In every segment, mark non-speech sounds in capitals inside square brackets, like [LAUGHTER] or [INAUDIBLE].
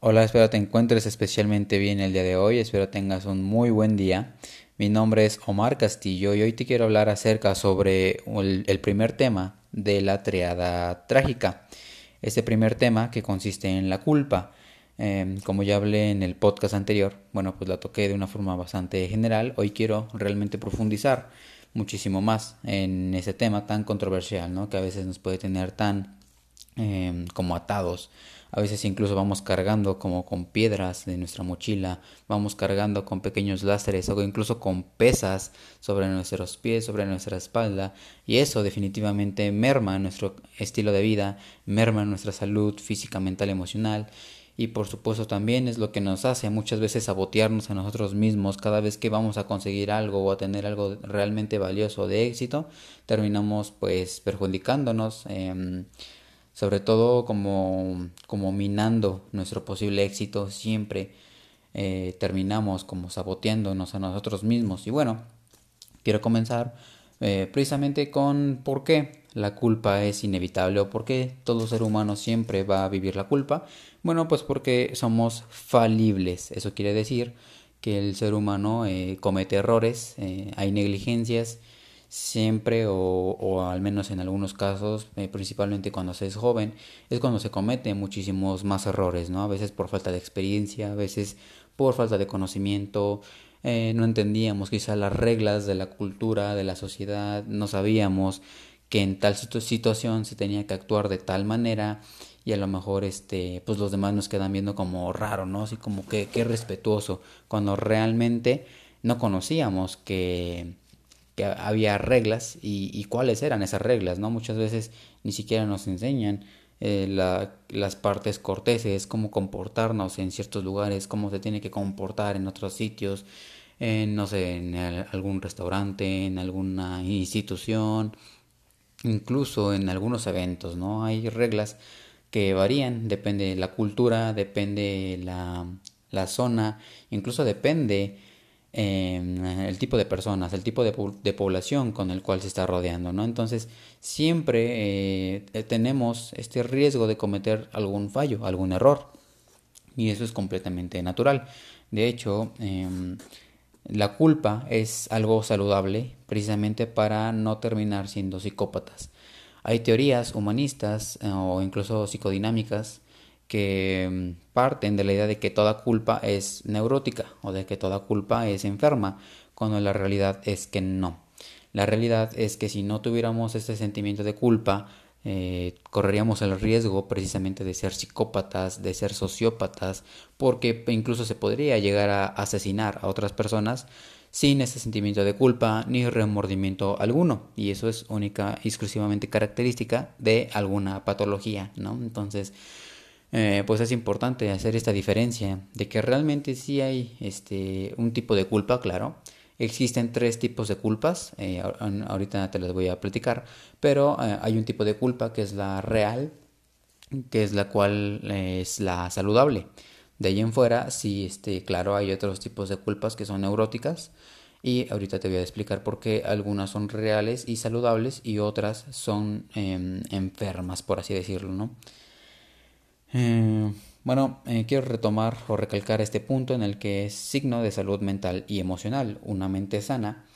Hola, espero te encuentres especialmente bien el día de hoy, espero tengas un muy buen día. Mi nombre es Omar Castillo y hoy te quiero hablar acerca sobre el, primer tema de la triada trágica. Este primer tema que consiste en la culpa. Em, como ya hablé en el podcast anterior, bueno, pues la toqué de una forma bastante general. Hoy quiero realmente profundizar muchísimo más en ese tema tan controversial, ¿no? Que a veces nos puede tener tan em, como atados a veces incluso vamos cargando como con piedras de nuestra mochila, vamos cargando con pequeños láseres o incluso con pesas sobre nuestros pies, sobre nuestra espalda. Y eso definitivamente merma nuestro estilo de vida, merma nuestra salud física, mental, emocional. Y por supuesto también es lo que nos hace muchas veces sabotearnos a nosotros mismos cada vez que vamos a conseguir algo o a tener algo realmente valioso de éxito, terminamos pues perjudicándonos. Eh, sobre todo como, como minando nuestro posible éxito, siempre eh, terminamos como saboteándonos a nosotros mismos. Y bueno, quiero comenzar eh, precisamente con por qué la culpa es inevitable o por qué todo ser humano siempre va a vivir la culpa. Bueno, pues porque somos falibles. Eso quiere decir que el ser humano eh, comete errores, hay negligencias, siempre o, o, al menos en algunos casos, eh, principalmente cuando se es joven, es cuando se cometen muchísimos más errores, ¿no? A veces por falta de experiencia, a veces por falta de conocimiento, eh, no entendíamos quizá las reglas de la cultura, de la sociedad, no sabíamos que en tal situación se tenía que actuar de tal manera y a lo mejor este pues los demás nos quedan viendo como raro, ¿no? Así como que qué respetuoso cuando realmente no conocíamos que que había reglas y, cuáles eran esas reglas, ¿no? Muchas veces ni siquiera nos enseñan eh, las partes corteses, cómo comportarnos en ciertos lugares, cómo se tiene que comportar en otros sitios, en, no sé, en algún restaurante, en alguna institución, incluso en algunos eventos, ¿no? Hay reglas que varían, depende de la cultura, depende la, la zona, incluso depende Em, el tipo de personas, el tipo de, población con el cual se está rodeando, ¿no? Entonces, siempre eh, tenemos este riesgo de cometer algún fallo, algún error, y eso es completamente natural. De hecho, em, la culpa es algo saludable precisamente para no terminar siendo psicópatas. Hay teorías humanistas eh, o incluso psicodinámicas que mm, parten de la idea de que toda culpa es neurótica o de que toda culpa es enferma, cuando la realidad es que no. La realidad es que si no tuviéramos este sentimiento de culpa, eh, correríamos el riesgo precisamente de ser psicópatas, de ser sociópatas, porque incluso se podría llegar a asesinar a otras personas sin ese sentimiento de culpa ni remordimiento alguno. Y eso es única y exclusivamente característica de alguna patología, ¿no? Entonces, eh, pues es importante hacer esta diferencia de que realmente sí hay este, un tipo de culpa, claro. Existen tres tipos de culpas, eh, ahorita te las voy a platicar, pero eh, hay un tipo de culpa que es la real, que es la cual es la saludable. De ahí en fuera, sí, este, claro, hay otros tipos de culpas que son neuróticas y ahorita te voy a explicar por qué algunas son reales y saludables y otras son em, enfermas, por así decirlo, ¿no? Eh, bueno, eh, quiero retomar o recalcar este punto en el que es signo de salud mental y emocional. Una mente sana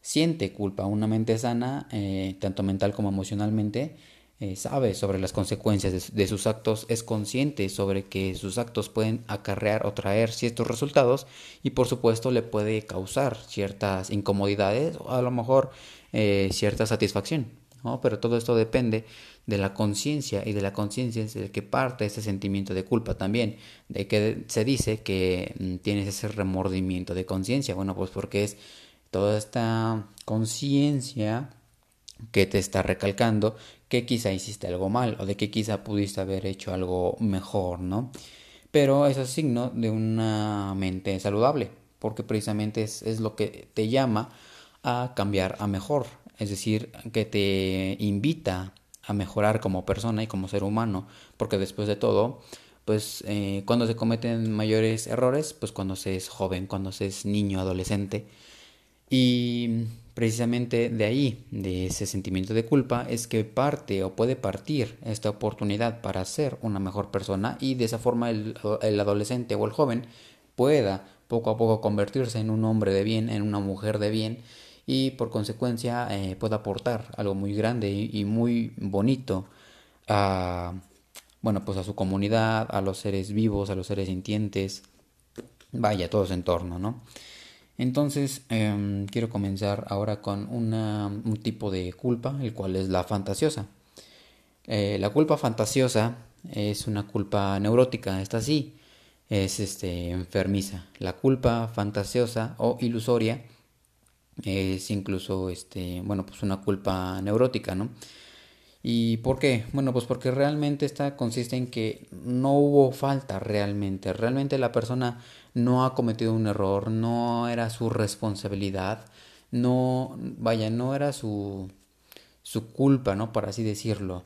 siente culpa. Una mente sana, eh, tanto mental como emocionalmente, sabe sobre las consecuencias de, sus actos, es consciente sobre que sus actos pueden acarrear o traer ciertos resultados y por supuesto le puede causar ciertas incomodidades o a lo mejor cierta satisfacción. Pero todo esto depende de la conciencia y de la conciencia es el que parte ese sentimiento de culpa también, de que se dice que mm, tienes ese remordimiento de conciencia, bueno, pues porque es toda esta conciencia que te está recalcando que quizá hiciste algo mal o de que quizá pudiste haber hecho algo mejor, ¿no? Pero eso es signo de una mente saludable, porque precisamente es, es lo que te llama a cambiar a mejor, es decir, que te invita a mejorar como persona y como ser humano, porque después de todo, pues eh, cuando se cometen mayores errores, pues cuando se es joven, cuando se es niño, adolescente, y Precisamente de ahí, de ese sentimiento de culpa, es que parte o puede partir esta oportunidad para ser una mejor persona y de esa forma el, el adolescente o el joven pueda poco a poco convertirse en un hombre de bien, en una mujer de bien y por consecuencia eh, pueda aportar algo muy grande y, muy bonito a bueno pues a su comunidad, a los seres vivos, a los seres sintientes, vaya, todo su entorno, ¿no? Entonces, em, quiero comenzar ahora con un tipo de culpa, el cual es la fantasiosa. Eh, la culpa fantasiosa es una culpa neurótica, esta sí, es este, enfermiza. La culpa fantasiosa o ilusoria es incluso este, bueno, pues una culpa neurótica, ¿no? ¿Y por qué? Bueno, pues porque realmente esta consiste en que no hubo falta realmente. Realmente la persona no ha cometido un error, no era su responsabilidad, no, vaya, no era su, su culpa, ¿no? Por así decirlo.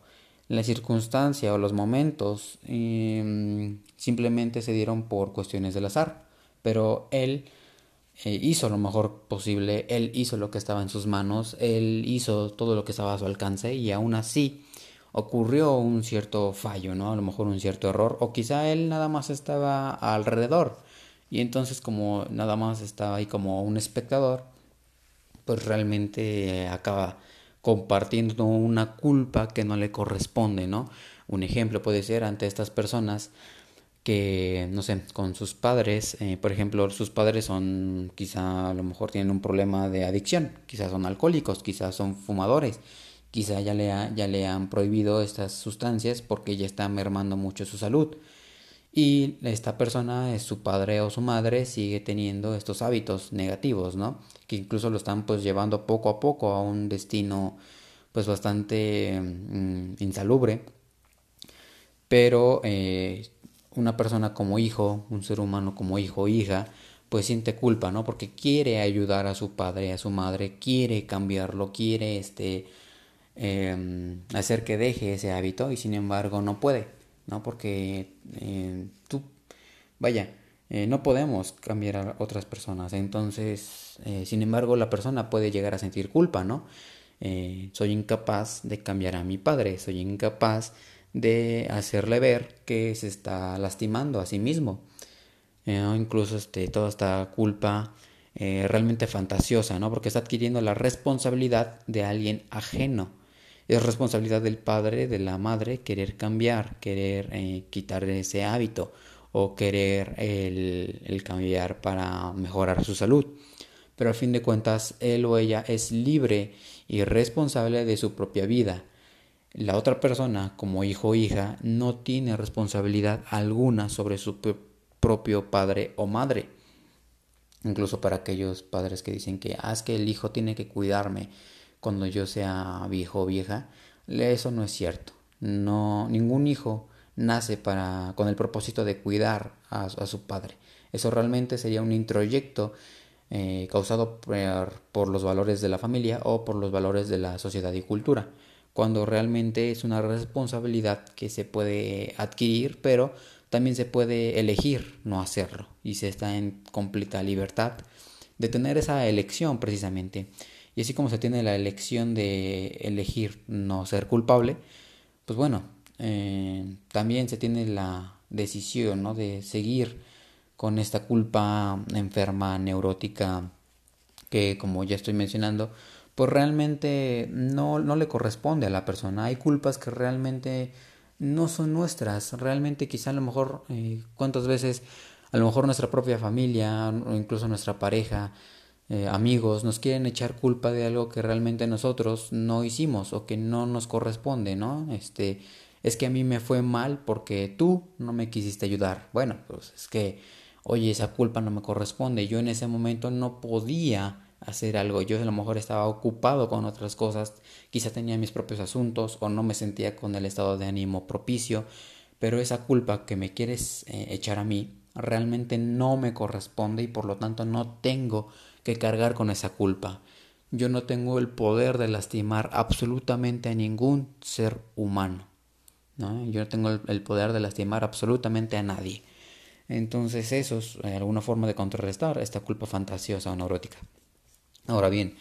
La circunstancia o los momentos em, simplemente se dieron por cuestiones del azar, pero él eh, hizo lo mejor posible, él hizo lo que estaba en sus manos, él hizo todo lo que estaba a su alcance y aún así ocurrió un cierto fallo, ¿no? A lo mejor un cierto error o quizá él nada más estaba alrededor y entonces como nada más estaba ahí como un espectador, pues realmente acaba compartiendo una culpa que no le corresponde, ¿no? Un ejemplo puede ser ante estas personas que, no sé, con sus padres, eh, por ejemplo, sus padres son, quizá a lo mejor tienen un problema de adicción, quizás son alcohólicos, quizás son fumadores, quizá ya le, ya le han prohibido estas sustancias porque ya está mermando mucho su salud. Y esta persona, su padre o su madre, sigue teniendo estos hábitos negativos, ¿no? Que incluso lo están pues llevando poco a poco a un destino pues bastante mm, insalubre. Pero eh, una persona como hijo, un ser humano como hijo o hija, pues siente culpa, ¿no? Porque quiere ayudar a su padre, a su madre, quiere cambiarlo, quiere este em, hacer que deje ese hábito y sin embargo no puede, ¿no? Porque eh, tú, vaya, eh, no podemos cambiar a otras personas, entonces, eh, sin embargo, la persona puede llegar a sentir culpa, ¿no? soy incapaz de cambiar a mi padre, soy incapaz de hacerle ver que se está lastimando a sí mismo. Eh, incluso este, toda esta culpa eh, realmente fantasiosa, ¿no? Porque está adquiriendo la responsabilidad de alguien ajeno. Es responsabilidad del padre, de la madre, querer cambiar, querer eh, quitar ese hábito o querer el, el cambiar para mejorar su salud. Pero al fin de cuentas, él o ella es libre y responsable de su propia vida la otra persona, como hijo o hija, no tiene responsabilidad alguna sobre su propio padre o madre. Incluso para aquellos padres que dicen que, ah, que el hijo tiene que cuidarme cuando yo sea viejo o vieja, eso no es cierto. No, ningún hijo nace para, con el propósito de cuidar a, su padre. Eso realmente sería un introyecto eh, causado por los valores de la familia o por los valores de la sociedad y cultura cuando realmente es una responsabilidad que se puede adquirir, pero también se puede elegir no hacerlo y se está en completa libertad de tener esa elección precisamente. Y así como se tiene la elección de elegir no ser culpable, pues bueno, eh, también se tiene la decisión ¿no? de seguir con esta culpa enferma, neurótica, que como ya estoy mencionando, pues realmente no, no le corresponde a la persona. Hay culpas que realmente no son nuestras. Realmente quizá a lo mejor eh, cuántas veces a lo mejor nuestra propia familia o incluso nuestra pareja, eh, amigos, nos quieren echar culpa de algo que realmente nosotros no hicimos o que no nos corresponde, ¿no? Este, es que a mí me fue mal porque tú no me quisiste ayudar. Bueno, pues es que, oye, esa culpa no me corresponde. Yo en ese momento no podía hacer algo. Yo a lo mejor estaba ocupado con otras cosas, quizá tenía mis propios asuntos o no me sentía con el estado de ánimo propicio, pero esa culpa que me quieres eh, echar a mí realmente no me corresponde y por lo tanto no tengo que cargar con esa culpa. Yo no tengo el poder de lastimar absolutamente a ningún ser humano. ¿no? Yo no tengo el, poder de lastimar absolutamente a nadie. Entonces eso es eh, alguna forma de contrarrestar esta culpa fantasiosa o neurótica. Ahora bien,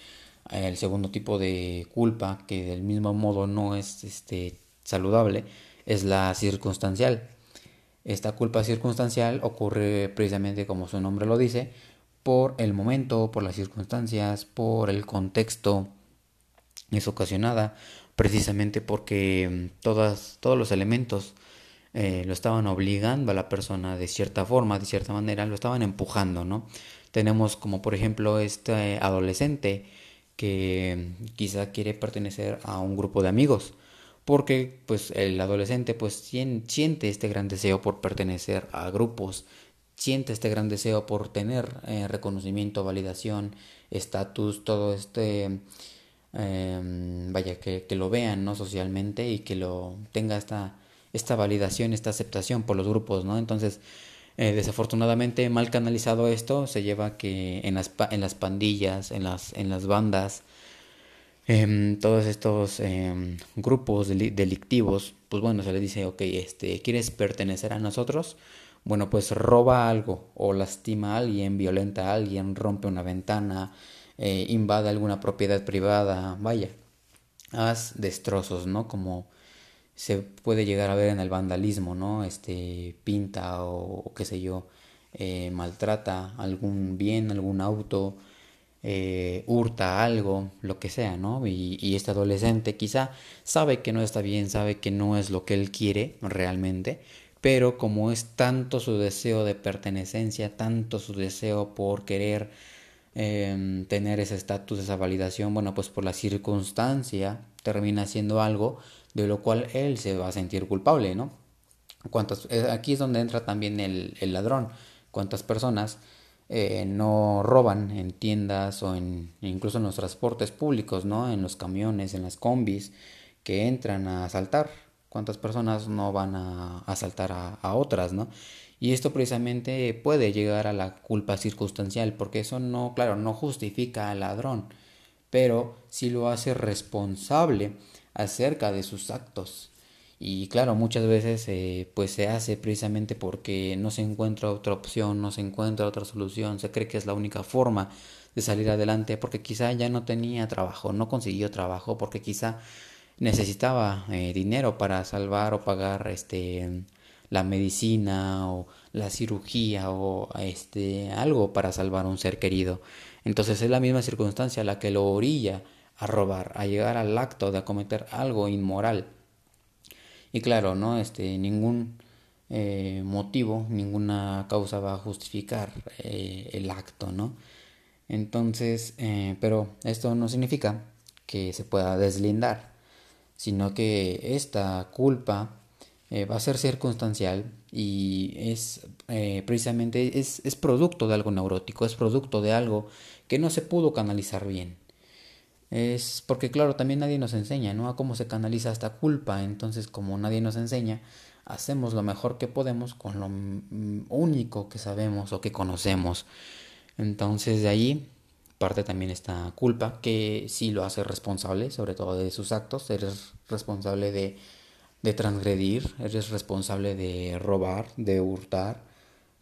El segundo tipo de culpa, que del mismo modo no es este, saludable, es la circunstancial. Esta culpa circunstancial ocurre precisamente como su nombre lo dice, por el momento, por las circunstancias, por el contexto. Es ocasionada precisamente porque mm, todas, todos los elementos eh, lo estaban obligando a la persona de cierta forma, de cierta manera, lo estaban empujando, ¿no? Tenemos como por ejemplo este adolescente que quizá quiere pertenecer a un grupo de amigos porque pues el adolescente pues siente este gran deseo por pertenecer a grupos, siente este gran deseo por tener eh, reconocimiento, validación, estatus, todo este em, vaya que, que, lo vean no socialmente y que lo tenga esta esta validación, esta aceptación por los grupos, ¿no? Entonces, eh, desafortunadamente mal canalizado esto se lleva que en las, en las pandillas, en las, en las bandas, eh, todos estos em, grupos delictivos, pues bueno, se les dice, ok, este, ¿quieres pertenecer a nosotros? Bueno, pues roba algo o lastima a alguien, violenta a alguien, rompe una ventana, eh, invade alguna propiedad privada, vaya, haz destrozos, ¿no? Como se puede llegar a ver en el vandalismo, ¿no? Este pinta o, qué sé yo, eh, maltrata algún bien, algún auto, eh, hurta algo, lo que sea, ¿no? Y, y, este adolescente quizá sabe que no está bien, sabe que no es lo que él quiere realmente, pero como es tanto su deseo de pertenencia, tanto su deseo por querer em, tener ese estatus, esa validación, bueno, pues por la circunstancia termina haciendo algo de lo cual él se va a sentir culpable, ¿no? Cuántas, eh, aquí es donde entra también el, el ladrón. Cuántas personas eh, no roban en tiendas o en, incluso en los transportes públicos, ¿no? En los camiones, en las combis, que entran a asaltar. Cuántas personas no van a asaltar a, a otras, ¿no? Y esto precisamente puede llegar a la culpa circunstancial, porque eso no, claro, no justifica al ladrón, pero sí lo hace responsable acerca de sus actos. Y claro, muchas veces eh, pues se hace precisamente porque no se encuentra otra opción, no se encuentra otra solución, se cree que es la única forma de salir adelante porque quizá ya no tenía trabajo, no consiguió trabajo porque quizá necesitaba eh, dinero para salvar o pagar este la medicina o la cirugía o este algo para salvar a un ser querido. Entonces es la misma circunstancia la que lo orilla a robar, a llegar al acto de acometer algo inmoral. Y claro, ¿no? Este, ningún eh, motivo, ninguna causa va a justificar eh, el acto, ¿no? Entonces, eh, pero esto no significa que se pueda deslindar, sino que esta culpa va a ser circunstancial y es precisamente es, es producto de algo neurótico, es producto de algo que no se pudo canalizar bien es porque claro, también nadie nos enseña, ¿no? A cómo se canaliza esta culpa, entonces como nadie nos enseña, hacemos lo mejor que podemos con lo único que sabemos o que conocemos. Entonces de ahí parte también esta culpa que sí lo hace responsable, sobre todo de sus actos, eres responsable de, de transgredir, eres responsable de robar, de hurtar,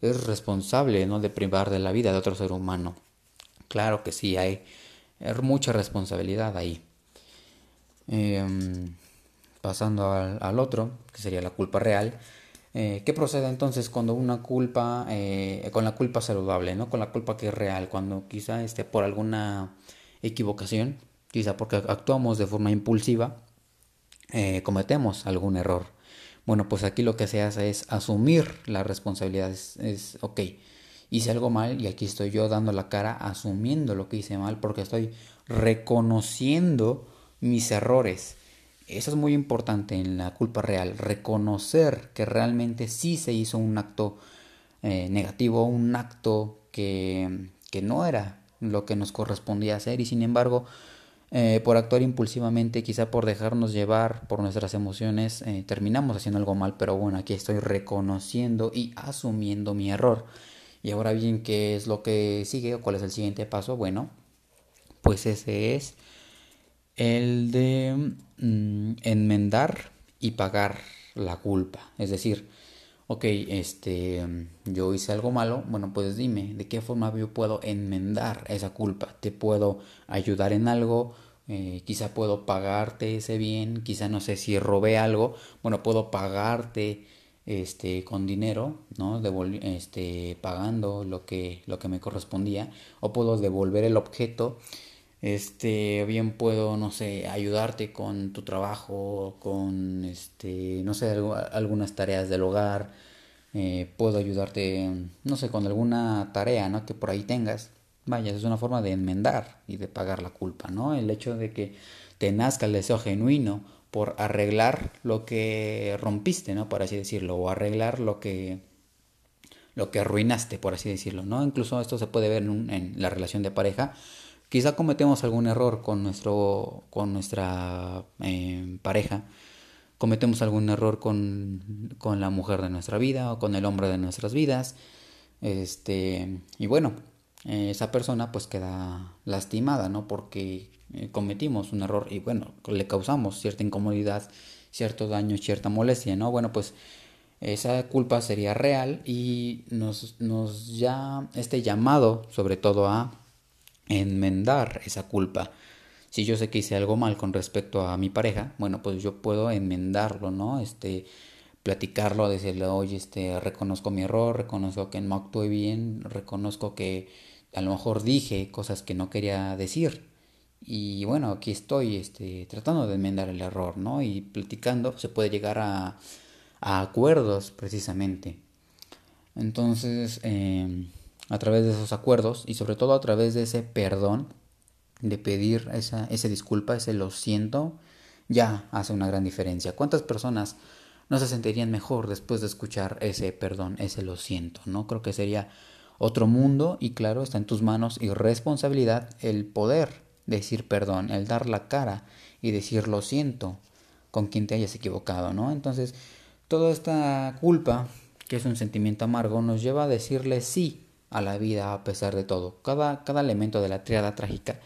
eres responsable, ¿no? De privar de la vida de otro ser humano. Claro que sí, hay mucha responsabilidad ahí. Em, pasando al, otro, que sería la culpa real. Eh, ¿Qué procede entonces cuando una culpa, eh, con la culpa saludable, ¿no? con la culpa que es real, cuando quizá esté por alguna equivocación, quizá porque actuamos de forma impulsiva, eh, cometemos algún error. Bueno, pues aquí lo que se hace es asumir la responsabilidad, es, es ok, hice algo mal y aquí estoy yo dando la cara asumiendo lo que hice mal porque estoy reconociendo mis errores. Eso es muy importante en la culpa real, reconocer que realmente sí se hizo un acto eh, negativo, un acto que, que, no era lo que nos correspondía hacer y sin embargo eh, por actuar impulsivamente, quizá por dejarnos llevar por nuestras emociones, eh, terminamos haciendo algo mal, pero bueno, aquí estoy reconociendo y asumiendo mi error. Y ahora bien, ¿qué es lo que sigue o cuál es el siguiente paso? Bueno, pues ese es el de mm, enmendar y pagar la culpa. Es decir, ok, este, yo hice algo malo, bueno, pues dime, ¿de qué forma yo puedo enmendar esa culpa? ¿Te puedo ayudar en algo? Eh, quizá puedo pagarte ese bien, quizá no sé si robé algo, bueno, puedo pagarte este con dinero, ¿no? este pagando lo que lo que me correspondía o puedo devolver el objeto. Este, bien puedo, no sé, ayudarte con tu trabajo, con este, no sé, algunas tareas del hogar. Eh, puedo ayudarte, no sé, con alguna tarea, ¿no? Que por ahí tengas. Vaya, es una forma de enmendar y de pagar la culpa, ¿no? El hecho de que te nazca el deseo genuino por arreglar lo que rompiste, ¿no? Por así decirlo, o arreglar lo que lo que arruinaste, por así decirlo, ¿no? Incluso esto se puede ver en, la relación de pareja. Quizá cometemos algún error con nuestro con nuestra eh, pareja, cometemos algún error con, con la mujer de nuestra vida o con el hombre de nuestras vidas, este y bueno, eh, esa persona pues queda lastimada, ¿no? Porque eh, cometimos un error y bueno, le causamos cierta incomodidad, cierto daño, cierta molestia, ¿no? Bueno, pues esa culpa sería real y nos, nos ya este llamado sobre todo a enmendar esa culpa. Si yo sé que hice algo mal con respecto a mi pareja, bueno, pues yo puedo enmendarlo, ¿no? Este, platicarlo, decirle, oye, este, reconozco mi error, reconozco que no actué bien, reconozco que a lo mejor dije cosas que no quería decir. Y bueno, aquí estoy este, tratando de enmendar el error, ¿no? Y platicando se puede llegar a, a acuerdos precisamente. Entonces, em, a través de esos acuerdos y sobre todo a través de ese perdón, de pedir esa, ese disculpa, ese lo siento, ya hace una gran diferencia. ¿Cuántas personas no se sentirían mejor después de escuchar ese perdón, ese lo siento? ¿no? Creo que sería otro mundo y claro, está en tus manos y responsabilidad el poder decir perdón, el dar la cara y decir lo siento con quien te hayas equivocado, ¿no? Entonces, toda esta culpa, que es un sentimiento amargo, nos lleva a decirle sí a la vida a pesar de todo. Cada, cada elemento de la triada trágica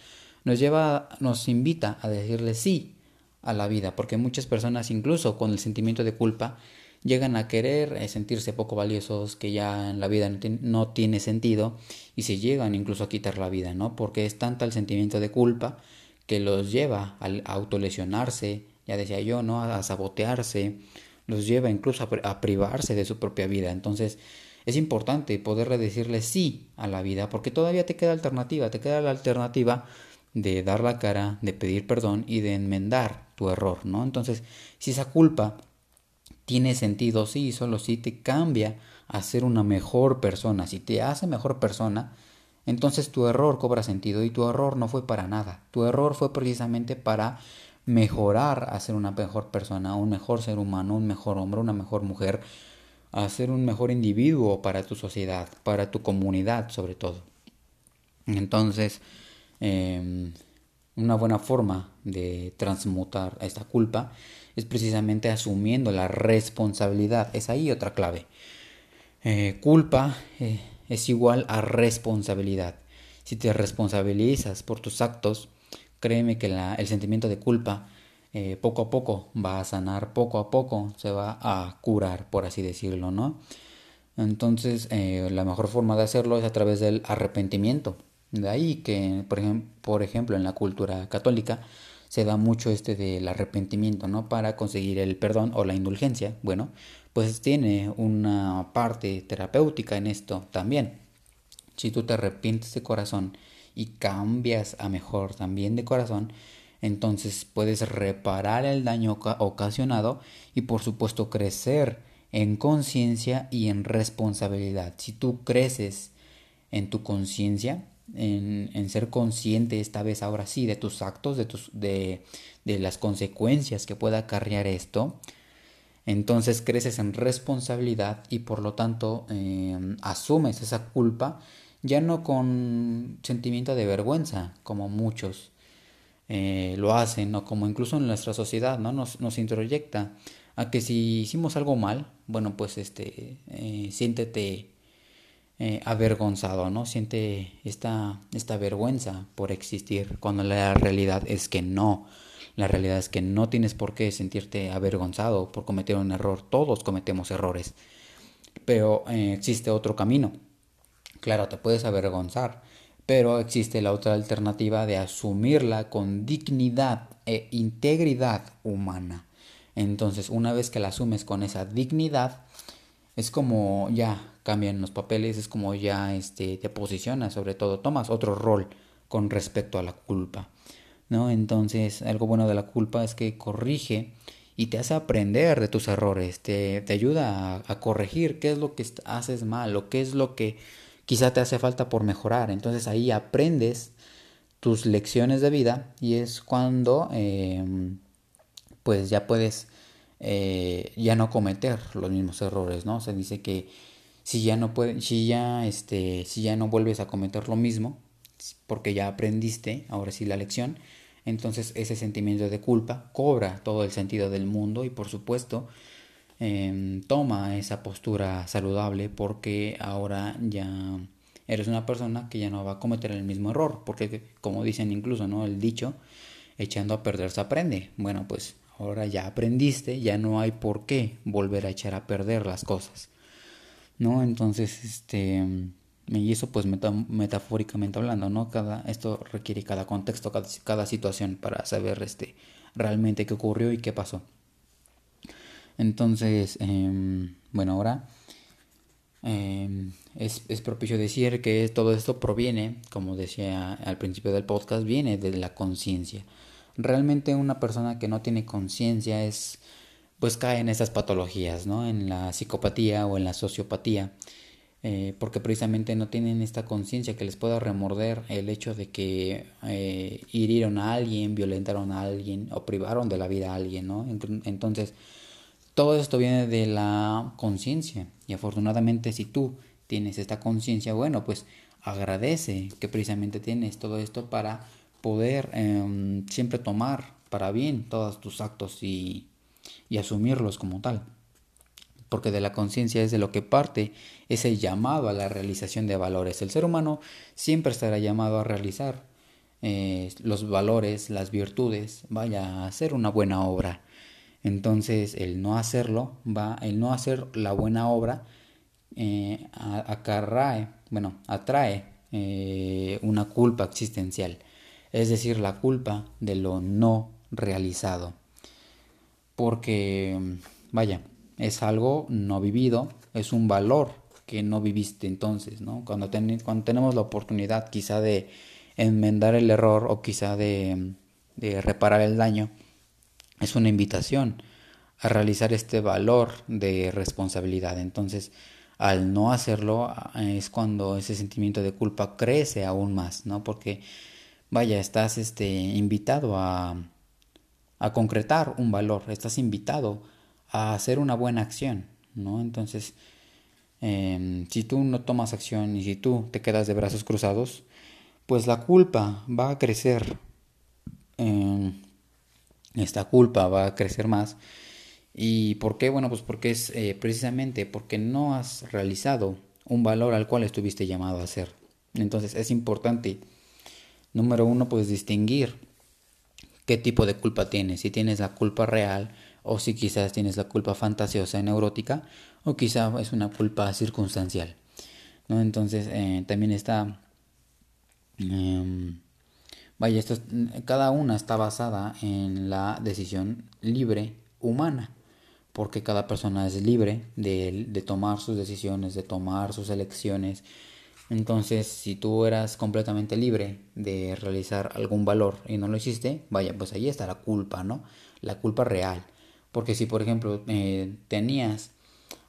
nos lleva, nos invita a decirle sí a la vida, porque muchas personas, incluso con el sentimiento de culpa, llegan a querer eh, sentirse poco valiosos, que ya en la vida no, tiene sentido y se llegan incluso a quitar la vida, ¿no? Porque es tanta el sentimiento de culpa que los lleva a autolesionarse, ya decía yo, ¿no? A sabotearse, los lleva incluso a, privarse de su propia vida. Entonces, es importante poderle decirle sí a la vida porque todavía te queda alternativa, te queda la alternativa de dar la cara, de pedir perdón y de enmendar tu error, ¿no? Entonces, si esa culpa tiene sentido, sí, solo si te cambia a ser una mejor persona, si te hace mejor persona, entonces tu error cobra sentido y tu error no fue para nada. Tu error fue precisamente para mejorar a ser una mejor persona, un mejor ser humano, un mejor hombre, una mejor mujer, a ser un mejor individuo para tu sociedad, para tu comunidad sobre todo. Entonces, em, una buena forma de transmutar esta culpa es precisamente asumiendo la responsabilidad. Es ahí otra clave. Eh, culpa eh, es igual a responsabilidad. Si te responsabilizas por tus actos, créeme que el sentimiento de culpa eh, poco a poco va a sanar, poco a poco se va a curar, por así decirlo, ¿no? Entonces, la mejor forma de hacerlo es a través del arrepentimiento. De ahí que, por, ejemplo, en la cultura católica, se da mucho este del arrepentimiento, ¿no? Para conseguir el perdón o la indulgencia. Bueno, pues tiene una parte terapéutica en esto también. Si tú te arrepientes de corazón y cambias a mejor también de corazón, entonces puedes reparar el daño ocasionado y por supuesto crecer en conciencia y en responsabilidad. Si tú creces en tu conciencia, en, ser consciente esta vez ahora sí de tus actos, de, tus, de, de las consecuencias que pueda acarrear esto, entonces creces en responsabilidad y por lo tanto em, asumes esa culpa ya no con sentimiento de vergüenza como muchos eh, lo hacen o como incluso en nuestra sociedad no nos, nos introyecta a que si hicimos algo mal bueno pues este eh, siéntete eh, avergonzado, ¿no? Siente esta, esta vergüenza por existir, cuando la realidad es que no. La realidad es que no tienes por qué sentirte avergonzado por cometer un error. Todos cometemos errores. pero eh, existe otro camino. Claro, te puedes avergonzar, pero existe la otra alternativa de asumirla con dignidad e integridad humana. Entonces, una vez que la asumes con esa dignidad, es como ya cambian los papeles, es como ya este, te posicionas, sobre todo tomas otro rol con respecto a la culpa. ¿no? Entonces, algo bueno de la culpa es que corrige y te hace aprender de tus errores, te, te ayuda a, corregir qué es lo que haces mal o qué es lo que quizá te hace falta por mejorar. Entonces ahí aprendes tus lecciones de vida y es cuando eh, pues ya puedes eh, ya no cometer los mismos errores, ¿no? Se dice que si ya no si ya este, si ya no vuelves a cometer lo mismo, porque ya aprendiste, ahora sí la lección, entonces ese sentimiento de culpa cobra todo el sentido del mundo y por supuesto eh, toma esa postura saludable porque ahora ya eres una persona que ya no va a cometer el mismo error, porque como dicen incluso, ¿no? El dicho, echando a perder se aprende. Bueno, pues ahora ya aprendiste, ya no hay por qué volver a echar a perder las cosas. ¿No? Entonces, este y eso pues metafóricamente hablando, ¿no? Cada esto requiere cada contexto, cada, cada situación para saber este realmente qué ocurrió y qué pasó. Entonces, eh, bueno, ahora eh, es, es, propicio decir que todo esto proviene, como decía al principio del podcast, viene de la conciencia. Realmente una persona que no tiene conciencia es, pues cae en esas patologías, ¿no? En la psicopatía o en la sociopatía. Eh, porque precisamente no tienen esta conciencia que les pueda remorder el hecho de que eh, hirieron a alguien, violentaron a alguien o privaron de la vida a alguien, ¿no? Entonces, todo esto viene de la conciencia y afortunadamente si tú tienes esta conciencia, bueno, pues agradece que precisamente tienes todo esto para poder eh, siempre tomar para bien todos tus actos y, y asumirlos como tal. Porque de la conciencia es de lo que parte ese llamado a la realización de valores. El ser humano siempre estará llamado a realizar eh, los valores, las virtudes, vaya a hacer una buena obra entonces el no hacerlo va, el no hacer la buena obra eh, bueno, atrae eh, una culpa existencial, es decir, la culpa de lo no realizado. Porque, vaya, es algo no vivido, es un valor que no viviste entonces, ¿no? Cuando, cuando tenemos la oportunidad quizá de enmendar el error o quizá de, de reparar el daño, es una invitación a realizar este valor de responsabilidad. Entonces, al no hacerlo es cuando ese sentimiento de culpa crece aún más, ¿no? Porque vaya, estás este invitado a a concretar un valor, estás invitado a hacer una buena acción, ¿no? Entonces, em, si tú no tomas acción y si tú te quedas de brazos cruzados, pues la culpa va a crecer. Em, esta culpa va a crecer más. ¿Y por qué? Bueno, pues porque es eh, precisamente porque no has realizado un valor al cual estuviste llamado a hacer. Entonces es importante, número uno, pues distinguir qué tipo de culpa tienes. Si tienes la culpa real o si quizás tienes la culpa fantasiosa y neurótica o quizás es una culpa circunstancial. Entonces eh, también está... Em, Vaya, esto, cada una está basada en la decisión libre humana, porque cada persona es libre de tomar sus decisiones, de tomar sus elecciones. Entonces, si tú eras completamente libre de realizar algún valor y no lo hiciste, vaya, pues ahí está la culpa, ¿no? La culpa real. Porque si, por ejemplo, eh, tenías,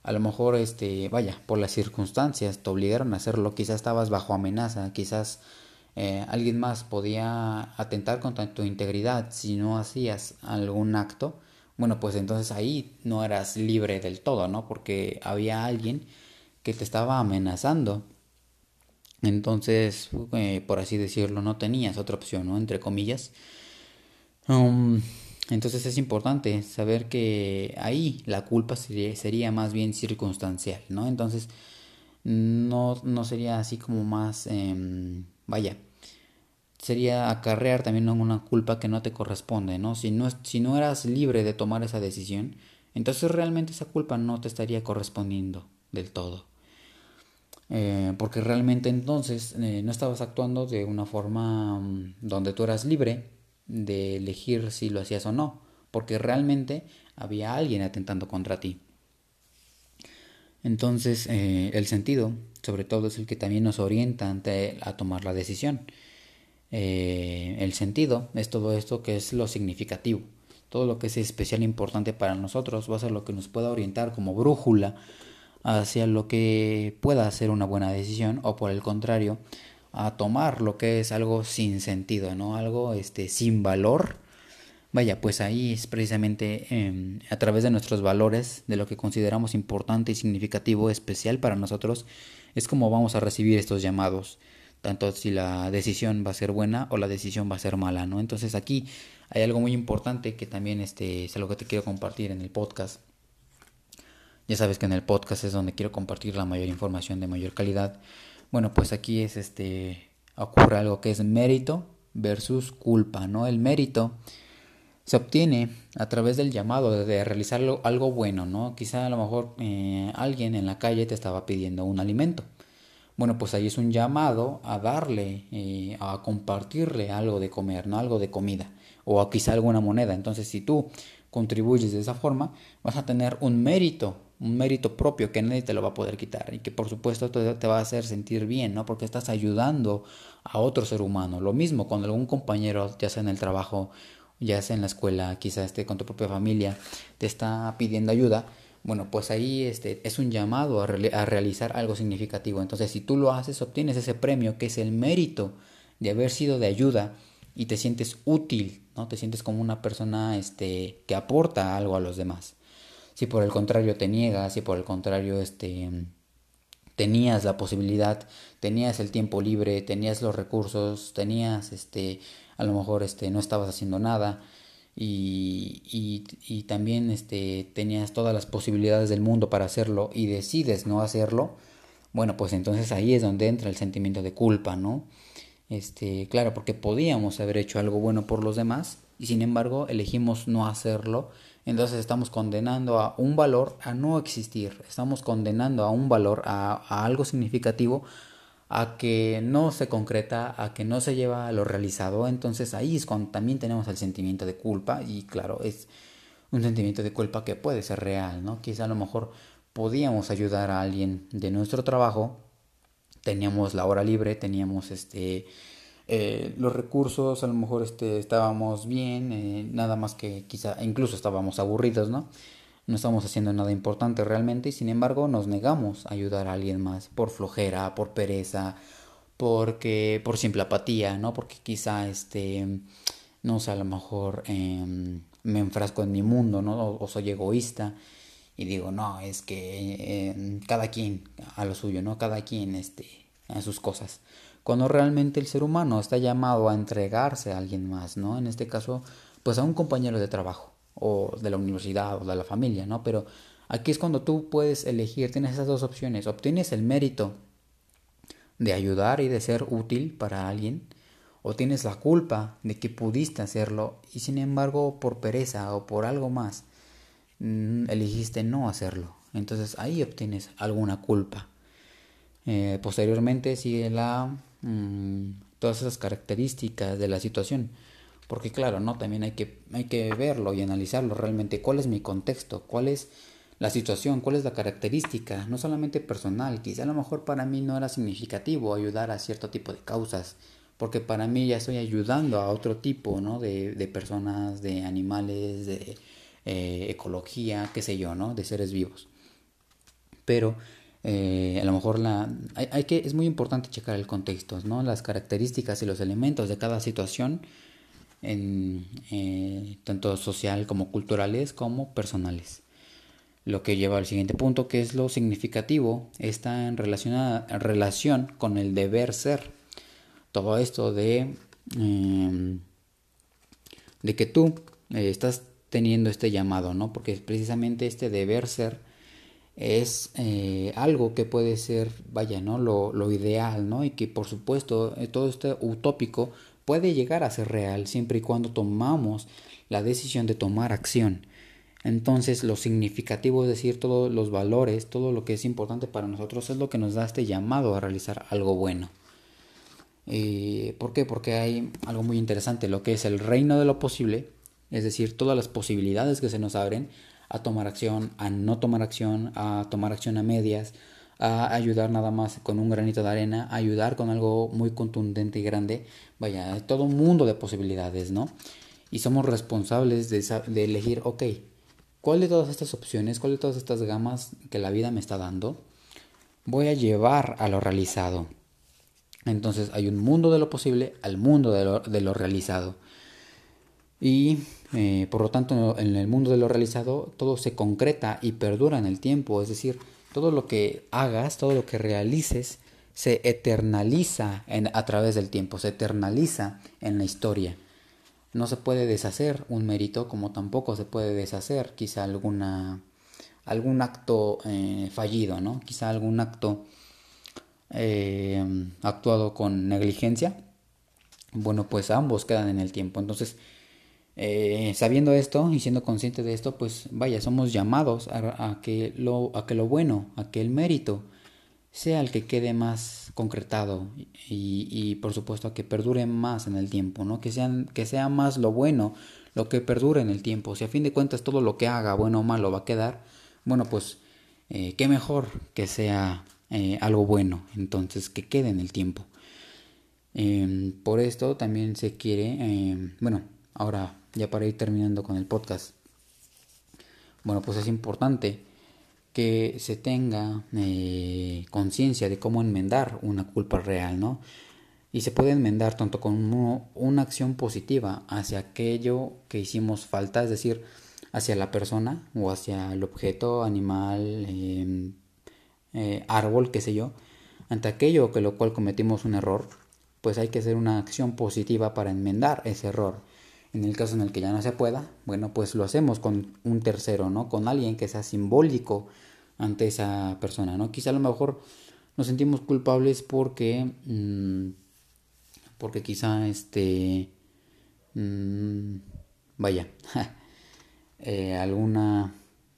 a lo mejor, este, vaya, por las circunstancias te obligaron a hacerlo, quizás estabas bajo amenaza, quizás eh, alguien más podía atentar contra tu integridad si no hacías algún acto, bueno, pues entonces ahí no eras libre del todo, ¿no? Porque había alguien que te estaba amenazando. Entonces, eh, por así decirlo, no tenías otra opción, ¿no? Entre comillas. Um, entonces es importante saber que ahí la culpa sería, más bien circunstancial, ¿no? Entonces no, no sería así como más eh, vaya, sería acarrear también una culpa que no te corresponde, ¿no? Si no, si no eras libre de tomar esa decisión, entonces realmente esa culpa no te estaría correspondiendo, del todo. Eh, porque realmente entonces eh, no estabas actuando de una forma mm, donde tú eras libre de elegir si lo hacías o no, porque realmente había alguien atentando contra ti. Entonces eh, el sentido, sobre todo, es el que también nos orienta ante, a tomar la decisión. el sentido es todo esto que es lo significativo, todo lo que es especial e importante para nosotros, va a ser lo que nos pueda orientar como brújula hacia lo que pueda ser una buena decisión o por el contrario a tomar lo que es algo sin sentido, ¿no? Algo este sin valor. Vaya, pues ahí es precisamente em, a través de nuestros valores, de lo que consideramos importante y significativo, especial para nosotros, es como vamos a recibir estos llamados, tanto si la decisión va a ser buena o la decisión va a ser mala, ¿no? Entonces aquí hay algo muy importante que también este, es algo que te quiero compartir en el podcast ya sabes que en el podcast es donde quiero compartir la mayor información de mayor calidad. Bueno, pues aquí es este ocurre algo que es mérito versus culpa, ¿no? El mérito se obtiene a través del llamado de realizar algo bueno, ¿no? Quizá a lo mejor eh, alguien en la calle te estaba pidiendo un alimento. Bueno, pues ahí es un llamado a darle, eh, a compartirle algo de comer, ¿no? Algo de comida. O quizá alguna moneda. Entonces, si tú contribuyes de esa forma, vas a tener un mérito un mérito propio que nadie te lo va a poder quitar y que por supuesto te, va a hacer sentir bien, ¿no? Porque estás ayudando a otro ser humano. Lo mismo con algún compañero, ya sea en el trabajo, ya sea en la escuela, quizás esté con tu propia familia, te está pidiendo ayuda. Bueno, pues ahí este, es un llamado a, a realizar algo significativo. Entonces, si tú lo haces, obtienes ese premio que es el mérito de haber sido de ayuda y te sientes útil, ¿no? Te sientes como una persona este, que aporta algo a los demás si por el contrario te niegas, si por el contrario este, tenías la posibilidad, tenías el tiempo libre, tenías los recursos, tenías este, a lo mejor este, no estabas haciendo nada y, y, también este, tenías todas las posibilidades del mundo para hacerlo y decides no hacerlo, bueno, pues entonces ahí es donde entra el sentimiento de culpa, ¿no? Este, claro, porque podíamos haber hecho algo bueno por los demás y sin embargo elegimos no hacerlo entonces estamos condenando a un valor a no existir, estamos condenando a un valor, a, algo significativo, a que no se concreta, a que no se lleva a lo realizado. Entonces ahí es cuando también tenemos el sentimiento de culpa y claro, es un sentimiento de culpa que puede ser real, ¿no? Quizá a lo mejor podíamos ayudar a alguien de nuestro trabajo, teníamos la hora libre, teníamos este eh, los recursos, a lo mejor este, estábamos bien, eh, nada más que quizá, incluso estábamos aburridos, ¿no? No estamos haciendo nada importante realmente y sin embargo nos negamos a ayudar a alguien más por flojera, por pereza, porque por simple apatía, ¿no? Porque quizá este, no sé, a lo mejor em, me enfrasco en mi mundo, ¿no? O, soy egoísta y digo, no, es que em, cada quien a lo suyo, ¿no? Cada quien este, a sus cosas cuando realmente el ser humano está llamado a entregarse a alguien más, ¿no? En este caso, pues a un compañero de trabajo, o de la universidad, o de la familia, ¿no? Pero aquí es cuando tú puedes elegir, tienes esas dos opciones, obtienes el mérito de ayudar y de ser útil para alguien, o tienes la culpa de que pudiste hacerlo y sin embargo por pereza o por algo más mm, elegiste no hacerlo. Entonces ahí obtienes alguna culpa. Eh, posteriormente sigue la Mm, todas esas características de la situación. Porque claro, ¿no? También hay que, hay que verlo y analizarlo realmente. ¿Cuál es mi contexto? ¿Cuál es la situación? ¿Cuál es la característica? No solamente personal. Quizá a lo mejor para mí no era significativo ayudar a cierto tipo de causas. Porque para mí ya estoy ayudando a otro tipo, ¿no? De, de personas, de animales, de eh, ecología, qué sé yo, ¿no? De seres vivos. Pero eh, a lo mejor la, hay, que, es muy importante checar el contexto, ¿no? las características y los elementos de cada situación, en, eh, tanto social como culturales como personales. Lo que lleva al siguiente punto, que es lo significativo, está en relación, en relación con el deber ser. Todo esto de, em, de que tú eh, estás teniendo este llamado, ¿no? Porque precisamente este deber ser es eh, algo que puede ser, vaya, ¿no? Lo, lo, ideal, ¿no? Y que por supuesto eh, todo este utópico puede llegar a ser real siempre y cuando tomamos la decisión de tomar acción. Entonces lo significativo, es decir, todos los valores, todo lo que es importante para nosotros es lo que nos da este llamado a realizar algo bueno. Eh, ¿Por qué? Porque hay algo muy interesante, lo que es el reino de lo posible, es decir, todas las posibilidades que se nos abren a tomar acción, a no tomar acción, a tomar acción a medias, a ayudar nada más con un granito de arena, a ayudar con algo muy contundente y grande. Vaya, todo un mundo de posibilidades, ¿no? Y somos responsables de, de elegir, ok, ¿cuál de todas estas opciones, cuál de todas estas gamas que la vida me está dando, voy a llevar a lo realizado? Entonces hay un mundo de lo posible al mundo de lo, realizado. Y eh, por lo tanto en el mundo de lo realizado todo se concreta y perdura en el tiempo. Es decir, todo lo que hagas, todo lo que realices se eternaliza a través del tiempo, se eternaliza en la historia. No se puede deshacer un mérito como tampoco se puede deshacer quizá alguna, algún acto eh, fallido, ¿no? Quizá algún acto eh, actuado con negligencia, bueno, pues ambos quedan en el tiempo. Entonces, eh, sabiendo esto y siendo consciente de esto, pues vaya, somos llamados a, que lo, a que lo bueno, a que el mérito sea el que quede más concretado y, y, por supuesto a que perdure más en el tiempo, ¿no? Que, sean, que sea más lo bueno lo que perdure en el tiempo. Si a fin de cuentas todo lo que haga, bueno o malo, va a quedar, bueno, pues eh, qué mejor que sea eh, algo bueno, entonces que quede en el tiempo. Em, por esto también se quiere, em, bueno, ahora ya para ir terminando con el podcast, bueno, pues es importante que se tenga eh, conciencia de cómo enmendar una culpa real, ¿no? Y se puede enmendar tanto con una acción positiva hacia aquello que hicimos falta, es decir, hacia la persona o hacia el objeto, animal, em, eh, árbol, qué sé yo, ante aquello que lo cual cometimos un error, pues hay que hacer una acción positiva para enmendar ese error. En el caso en el que ya no se pueda, bueno, pues lo hacemos con un tercero, ¿no? Con alguien que sea simbólico ante esa persona, ¿no? Quizá a lo mejor nos sentimos culpables porque, mm, porque quizá este, mm, vaya, [LAUGHS] eh, alguna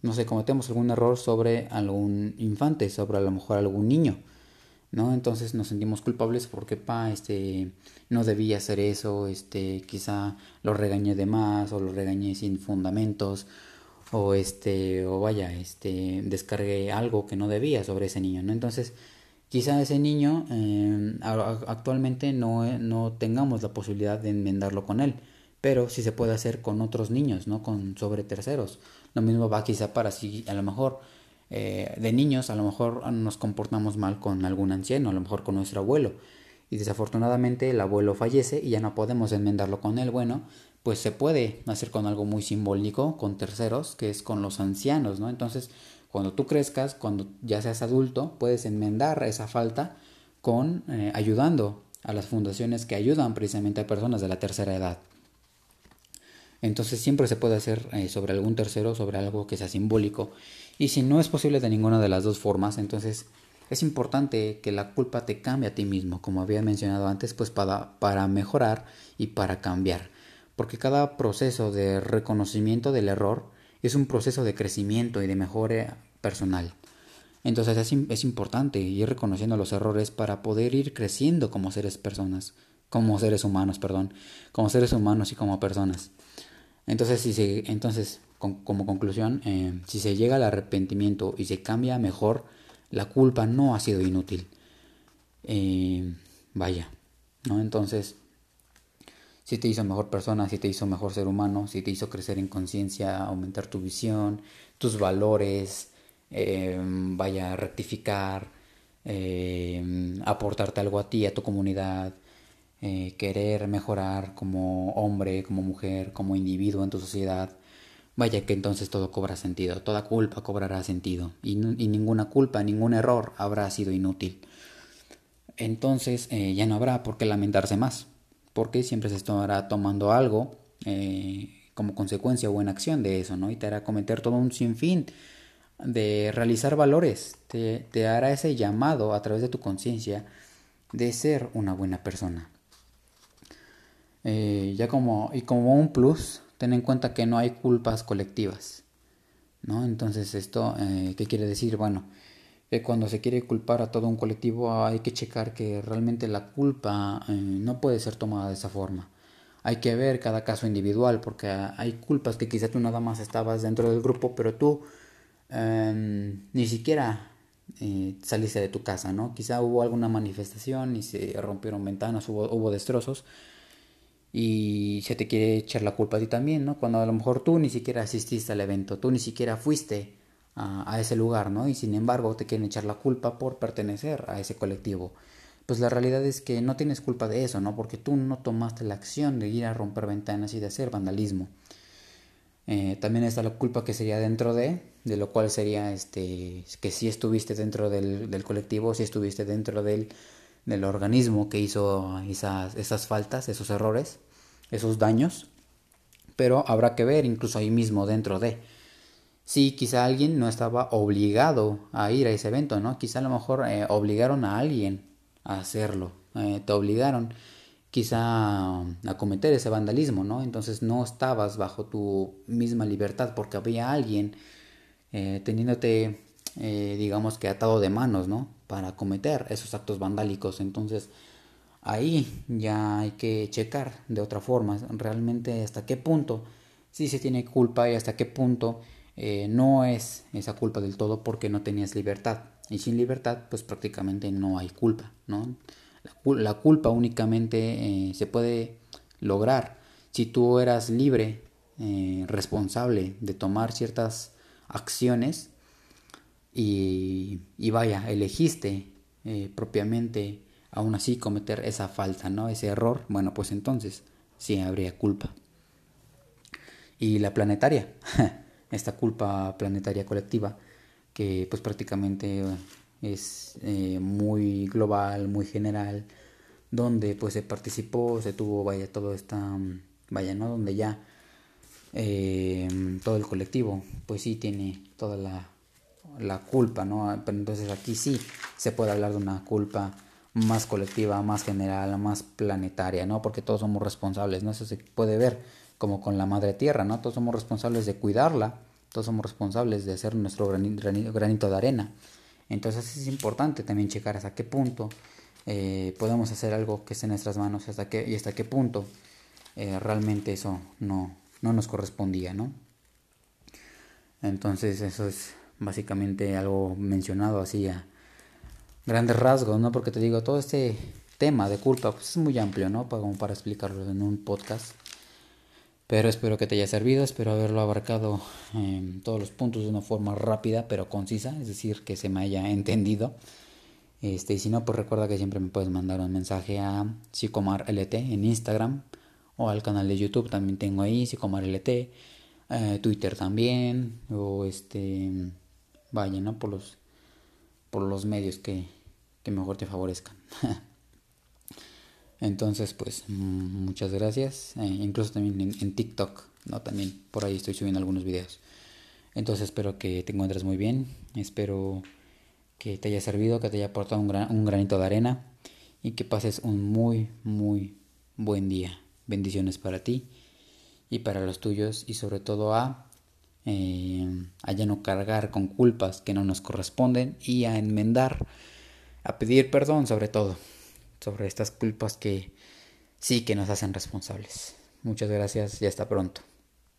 no sé, cometemos algún error sobre algún infante, sobre a lo mejor algún niño, ¿no? Entonces nos sentimos culpables porque, pa, este, no debía hacer eso, este, quizá lo regañé de más o lo regañé sin fundamentos o este, o vaya, este, descargué algo que no debía sobre ese niño, ¿no? Entonces, quizá ese niño eh, actualmente no, no tengamos la posibilidad de enmendarlo con él, pero sí se puede hacer con otros niños, ¿no? Con sobre terceros. Lo mismo va quizá para si a lo mejor eh, de niños a lo mejor nos comportamos mal con algún anciano, a lo mejor con nuestro abuelo. Y desafortunadamente el abuelo fallece y ya no podemos enmendarlo con él. Bueno, pues se puede hacer con algo muy simbólico, con terceros, que es con los ancianos, ¿no? Entonces, cuando tú crezcas, cuando ya seas adulto, puedes enmendar esa falta con eh, ayudando a las fundaciones que ayudan precisamente a personas de la tercera edad. Entonces siempre se puede hacer eh, sobre algún tercero, sobre algo que sea simbólico. Y si no es posible de ninguna de las dos formas, entonces es importante que la culpa te cambie a ti mismo, como había mencionado antes, pues para, para mejorar y para cambiar. Porque cada proceso de reconocimiento del error es un proceso de crecimiento y de mejora personal. Entonces es, es importante ir reconociendo los errores para poder ir creciendo como seres personas, como seres humanos, perdón, como seres humanos y como personas. Entonces, si entonces como conclusión, eh, si se llega al arrepentimiento y se cambia mejor, la culpa no ha sido inútil. Eh, vaya, ¿no? Entonces, si te hizo mejor persona, si te hizo mejor ser humano, si te hizo crecer en conciencia, aumentar tu visión, tus valores, eh, vaya, rectificar, aportarte algo a ti, a tu comunidad, querer mejorar como hombre, como mujer, como individuo en tu sociedad, vaya que entonces todo cobra sentido, toda culpa cobrará sentido y, ninguna culpa, ningún error habrá sido inútil. Entonces eh, ya no habrá por qué lamentarse más, porque siempre se estará tomando algo eh, como consecuencia o en acción de eso, ¿no? Y te hará cometer todo un sinfín de realizar valores, te, te hará ese llamado a través de tu conciencia de ser una buena persona. Eh, ya como, y como un plus, ten en cuenta que no hay culpas colectivas. ¿no? Entonces, ¿esto eh, qué quiere decir? Bueno, que cuando se quiere culpar a todo un colectivo hay que checar que realmente la culpa eh, no puede ser tomada de esa forma. Hay que ver cada caso individual porque hay culpas que quizá tú nada más estabas dentro del grupo, pero tú em, ni siquiera eh, saliste de tu casa, ¿no? Quizá hubo alguna manifestación y se rompieron ventanas, hubo, hubo destrozos y se te quiere echar la culpa a ti también, ¿no? Cuando a lo mejor tú ni siquiera asististe al evento, tú ni siquiera fuiste a, ese lugar, ¿no? Y sin embargo te quieren echar la culpa por pertenecer a ese colectivo. Pues la realidad es que no tienes culpa de eso, ¿no? Porque tú no tomaste la acción de ir a romper ventanas y de hacer vandalismo. Eh, también está la culpa que sería dentro de, de lo cual sería este, que si estuviste dentro del, del colectivo, si estuviste dentro del, del organismo que hizo esas, esas faltas, esos errores, esos daños, pero habrá que ver incluso ahí mismo dentro de Sí, quizá alguien no estaba obligado a ir a ese evento, ¿no? Quizá a lo mejor eh, obligaron a alguien a hacerlo, eh, te obligaron quizá a cometer ese vandalismo, ¿no? Entonces no estabas bajo tu misma libertad porque había alguien eh, teniéndote, digamos que atado de manos, ¿no? Para cometer esos actos vandálicos. Entonces ahí ya hay que checar de otra forma realmente hasta qué punto sí se tiene culpa y hasta qué punto eh, no es esa culpa del todo porque no tenías libertad. Y sin libertad, pues prácticamente no hay culpa, ¿no? La, culpa únicamente eh, se puede lograr si tú eras libre, eh, responsable de tomar ciertas acciones y, y vaya, elegiste propiamente aún así cometer esa falta, ¿no? Ese error, bueno, pues entonces sí habría culpa. Y la planetaria. [LAUGHS] esta culpa planetaria colectiva que pues prácticamente es eh, muy global, muy general, donde pues se participó, se tuvo, vaya, todo esta, vaya, ¿no? Donde ya eh, todo el colectivo pues sí tiene toda la, la culpa, ¿no? Pero entonces aquí sí se puede hablar de una culpa más colectiva, más general, más planetaria, ¿no? Porque todos somos responsables, ¿no? Eso se puede ver como con la madre tierra, ¿no? Todos somos responsables de cuidarla, todos somos responsables de hacer nuestro granito, de arena. Entonces es importante también checar hasta qué punto eh, podemos hacer algo que esté en nuestras manos hasta qué, y hasta qué punto eh, realmente eso no, no nos correspondía, ¿no? Entonces eso es básicamente algo mencionado así a grandes rasgos, ¿no? Porque te digo, todo este tema de culpa pues es muy amplio, ¿no? Para, como para explicarlo en un podcast. Pero espero que te haya servido, espero haberlo abarcado en todos los puntos de una forma rápida pero concisa, es decir, que se me haya entendido. Este, y si no, pues recuerda que siempre me puedes mandar un mensaje a Psicomar LT en Instagram o al canal de YouTube, también tengo ahí Psicomar LT, eh, Twitter también, o este, vaya, ¿no? Por los, por los medios que, que mejor te favorezcan. [LAUGHS] Entonces, pues mm, muchas gracias. Eh, incluso también en, TikTok, ¿no? También por ahí estoy subiendo algunos videos. Entonces espero que te encuentres muy bien. Espero que te haya servido, que te haya aportado un, un granito de arena y que pases un muy, muy buen día. Bendiciones para ti y para los tuyos y sobre todo a, eh, a ya no cargar con culpas que no nos corresponden y a enmendar, a pedir perdón sobre todo sobre estas culpas que sí que nos hacen responsables. Muchas gracias y hasta pronto.